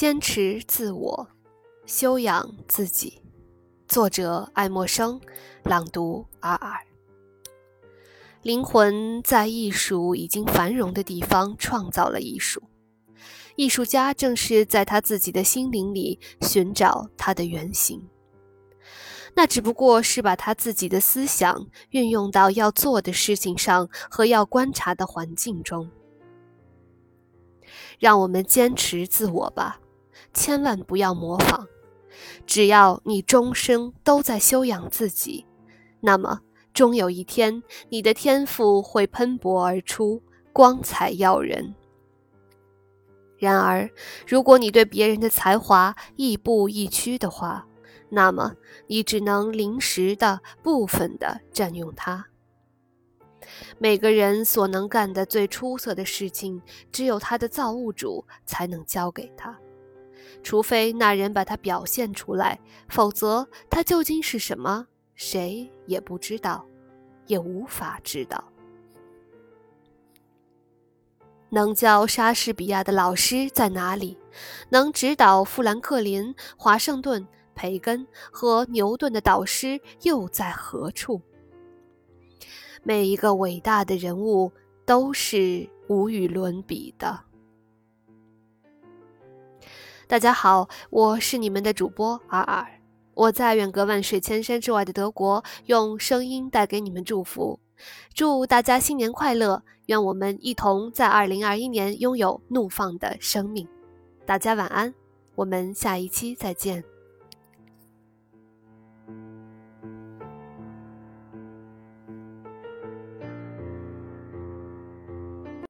坚持自我，修养自己。作者：爱默生，朗读：尔尔。灵魂在艺术已经繁荣的地方创造了艺术，艺术家正是在他自己的心灵里寻找他的原型。那只不过是把他自己的思想运用到要做的事情上和要观察的环境中。让我们坚持自我吧，千万不要模仿。只要你终生都在修养自己，那么终有一天，你的天赋会喷薄而出，光彩耀人。然而，如果你对别人的才华亦步亦趋的话，那么你只能临时的、部分的占用它。每个人所能干的最出色的事情，只有他的造物主才能教给他，除非那人把它表现出来，否则他究竟是什么，谁也不知道，也无法知道。能教莎士比亚的老师在哪里？能指导富兰克林、华盛顿、培根和牛顿的导师又在何处？每一个伟大的人物都是无与伦比的。大家好，我是你们的主播尔尔，我在远隔万水千山之外的德国，用声音带给你们祝福，祝大家新年快乐！愿我们一同在二零二一年拥有怒放的生命。大家晚安，我们下一期再见。